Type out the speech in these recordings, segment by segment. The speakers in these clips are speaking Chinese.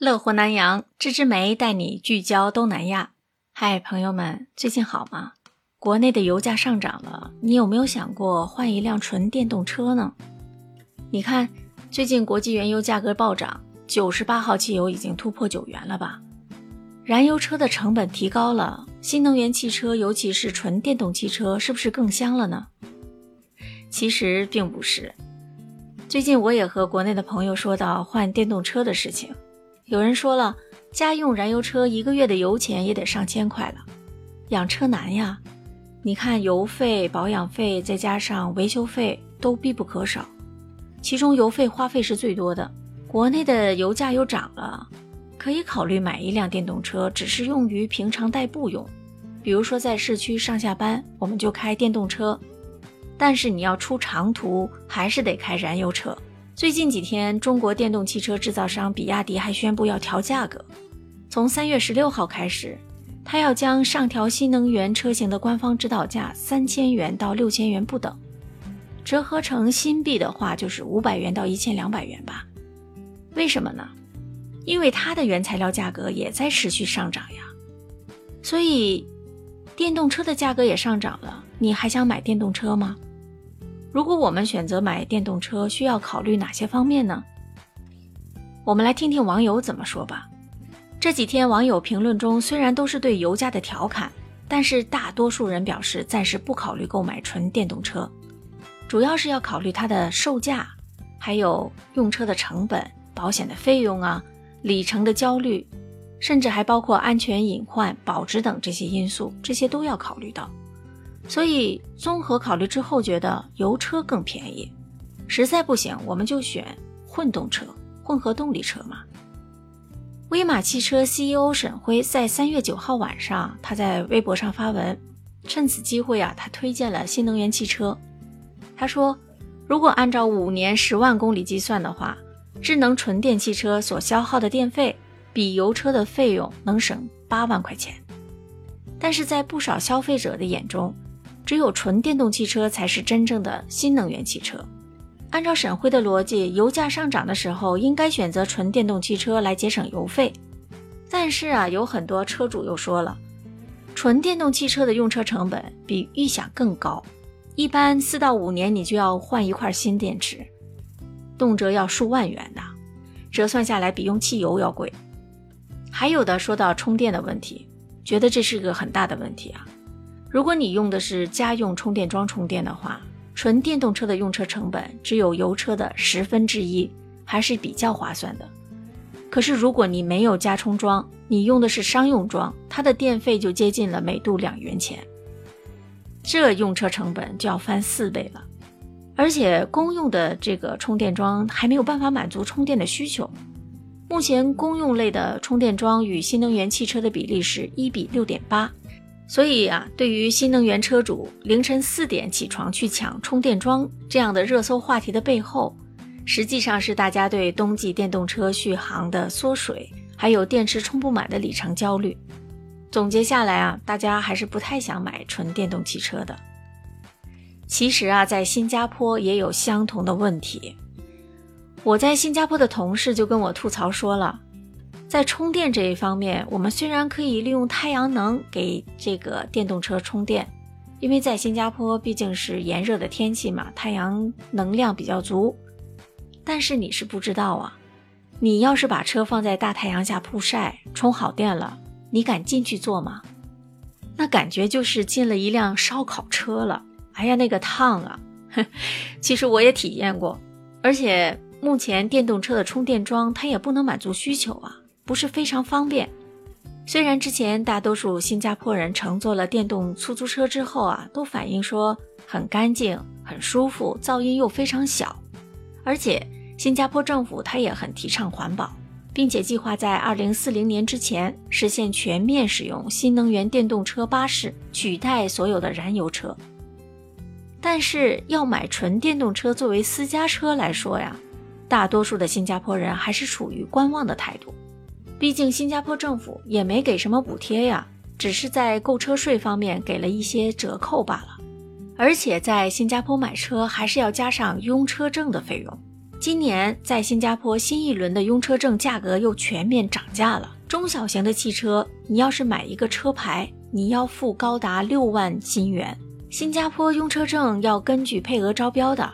乐活南洋，芝芝梅带你聚焦东南亚。嗨，朋友们，最近好吗？国内的油价上涨了，你有没有想过换一辆纯电动车呢？你看，最近国际原油价格暴涨，九十八号汽油已经突破九元了吧？燃油车的成本提高了，新能源汽车，尤其是纯电动汽车，是不是更香了呢？其实并不是。最近我也和国内的朋友说到换电动车的事情。有人说了，家用燃油车一个月的油钱也得上千块了，养车难呀。你看油费、保养费，再加上维修费都必不可少，其中油费花费是最多的。国内的油价又涨了，可以考虑买一辆电动车，只是用于平常代步用，比如说在市区上下班，我们就开电动车。但是你要出长途，还是得开燃油车。最近几天，中国电动汽车制造商比亚迪还宣布要调价格。从三月十六号开始，它要将上调新能源车型的官方指导价三千元到六千元不等，折合成新币的话就是五百元到一千两百元吧。为什么呢？因为它的原材料价格也在持续上涨呀。所以，电动车的价格也上涨了，你还想买电动车吗？如果我们选择买电动车，需要考虑哪些方面呢？我们来听听网友怎么说吧。这几天网友评论中虽然都是对油价的调侃，但是大多数人表示暂时不考虑购买纯电动车，主要是要考虑它的售价，还有用车的成本、保险的费用啊、里程的焦虑，甚至还包括安全隐患、保值等这些因素，这些都要考虑到。所以综合考虑之后，觉得油车更便宜。实在不行，我们就选混动车、混合动力车嘛。威马汽车 CEO 沈辉在三月九号晚上，他在微博上发文，趁此机会啊，他推荐了新能源汽车。他说，如果按照五年十万公里计算的话，智能纯电汽车所消耗的电费比油车的费用能省八万块钱。但是在不少消费者的眼中，只有纯电动汽车才是真正的新能源汽车。按照沈辉的逻辑，油价上涨的时候，应该选择纯电动汽车来节省油费。但是啊，有很多车主又说了，纯电动汽车的用车成本比预想更高，一般四到五年你就要换一块新电池，动辄要数万元呢，折算下来比用汽油要贵。还有的说到充电的问题，觉得这是个很大的问题啊。如果你用的是家用充电桩充电的话，纯电动车的用车成本只有油车的十分之一，还是比较划算的。可是如果你没有加充桩，你用的是商用桩，它的电费就接近了每度两元钱，这用车成本就要翻四倍了。而且公用的这个充电桩还没有办法满足充电的需求。目前公用类的充电桩与新能源汽车的比例是一比六点八。所以啊，对于新能源车主凌晨四点起床去抢充电桩这样的热搜话题的背后，实际上是大家对冬季电动车续航的缩水，还有电池充不满的里程焦虑。总结下来啊，大家还是不太想买纯电动汽车的。其实啊，在新加坡也有相同的问题。我在新加坡的同事就跟我吐槽说了。在充电这一方面，我们虽然可以利用太阳能给这个电动车充电，因为在新加坡毕竟是炎热的天气嘛，太阳能量比较足。但是你是不知道啊，你要是把车放在大太阳下曝晒，充好电了，你敢进去坐吗？那感觉就是进了一辆烧烤车了。哎呀，那个烫啊！其实我也体验过，而且目前电动车的充电桩它也不能满足需求啊。不是非常方便。虽然之前大多数新加坡人乘坐了电动出租车之后啊，都反映说很干净、很舒服，噪音又非常小。而且新加坡政府它也很提倡环保，并且计划在二零四零年之前实现全面使用新能源电动车巴士，取代所有的燃油车。但是要买纯电动车作为私家车来说呀，大多数的新加坡人还是处于观望的态度。毕竟新加坡政府也没给什么补贴呀，只是在购车税方面给了一些折扣罢了。而且在新加坡买车还是要加上拥车证的费用，今年在新加坡新一轮的拥车证价格又全面涨价了。中小型的汽车，你要是买一个车牌，你要付高达六万新元。新加坡拥车证要根据配额招标的，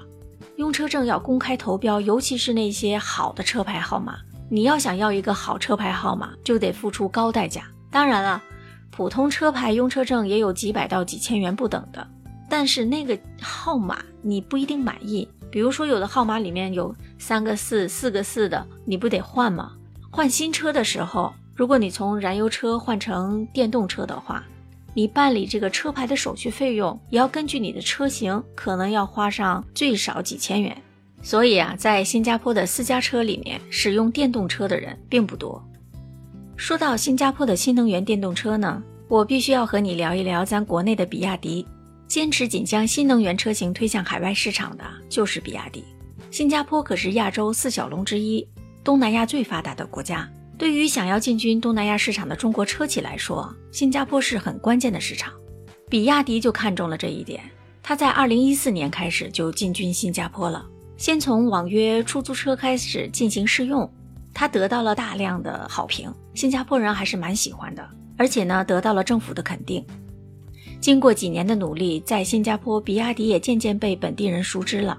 拥车证要公开投标，尤其是那些好的车牌号码。你要想要一个好车牌号码，就得付出高代价。当然了，普通车牌用车证也有几百到几千元不等的，但是那个号码你不一定满意。比如说，有的号码里面有三个四、四个四的，你不得换吗？换新车的时候，如果你从燃油车换成电动车的话，你办理这个车牌的手续费用也要根据你的车型，可能要花上最少几千元。所以啊，在新加坡的私家车里面，使用电动车的人并不多。说到新加坡的新能源电动车呢，我必须要和你聊一聊咱国内的比亚迪。坚持仅将新能源车型推向海外市场的就是比亚迪。新加坡可是亚洲四小龙之一，东南亚最发达的国家。对于想要进军东南亚市场的中国车企来说，新加坡是很关键的市场。比亚迪就看中了这一点，它在二零一四年开始就进军新加坡了。先从网约出租车开始进行试用，它得到了大量的好评，新加坡人还是蛮喜欢的，而且呢得到了政府的肯定。经过几年的努力，在新加坡，比亚迪也渐渐被本地人熟知了。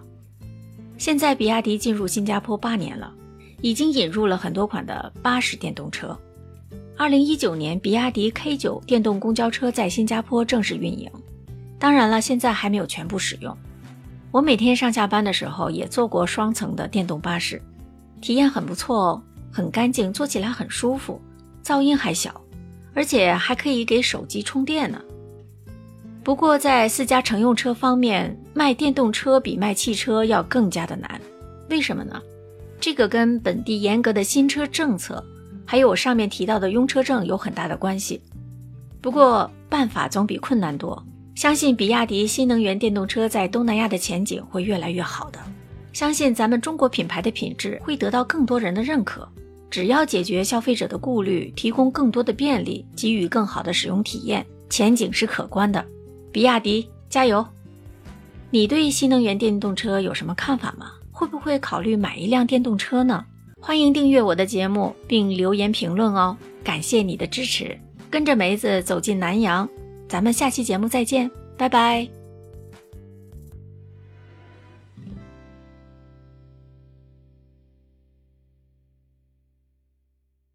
现在，比亚迪进入新加坡八年了，已经引入了很多款的巴士电动车。二零一九年，比亚迪 K 九电动公交车在新加坡正式运营，当然了，现在还没有全部使用。我每天上下班的时候也坐过双层的电动巴士，体验很不错哦，很干净，坐起来很舒服，噪音还小，而且还可以给手机充电呢。不过在私家乘用车方面，卖电动车比卖汽车要更加的难，为什么呢？这个跟本地严格的新车政策，还有我上面提到的用车证有很大的关系。不过办法总比困难多。相信比亚迪新能源电动车在东南亚的前景会越来越好的，相信咱们中国品牌的品质会得到更多人的认可。只要解决消费者的顾虑，提供更多的便利，给予更好的使用体验，前景是可观的。比亚迪加油！你对新能源电动车有什么看法吗？会不会考虑买一辆电动车呢？欢迎订阅我的节目并留言评论哦，感谢你的支持。跟着梅子走进南洋。咱们下期节目再见，拜拜。